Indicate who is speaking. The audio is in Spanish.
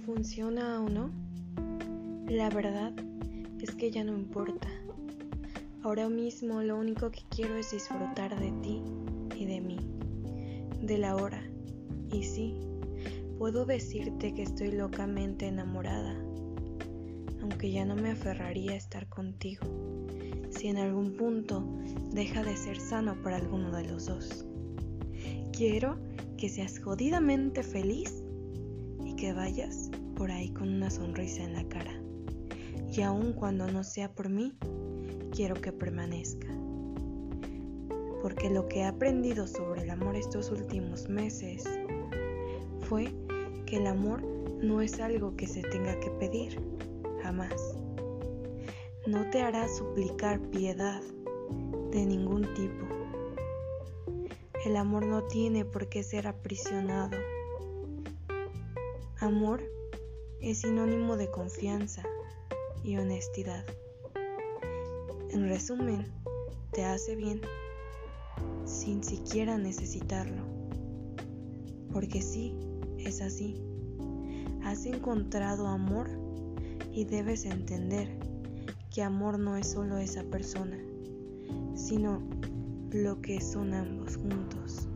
Speaker 1: funciona o no, la verdad es que ya no importa. Ahora mismo lo único que quiero es disfrutar de ti y de mí, de la hora. Y sí, puedo decirte que estoy locamente enamorada, aunque ya no me aferraría a estar contigo, si en algún punto deja de ser sano para alguno de los dos. Quiero que seas jodidamente feliz que vayas por ahí con una sonrisa en la cara. Y aun cuando no sea por mí, quiero que permanezca. Porque lo que he aprendido sobre el amor estos últimos meses fue que el amor no es algo que se tenga que pedir, jamás. No te hará suplicar piedad de ningún tipo. El amor no tiene por qué ser aprisionado. Amor es sinónimo de confianza y honestidad. En resumen, te hace bien sin siquiera necesitarlo. Porque sí, es así. Has encontrado amor y debes entender que amor no es solo esa persona, sino lo que son ambos juntos.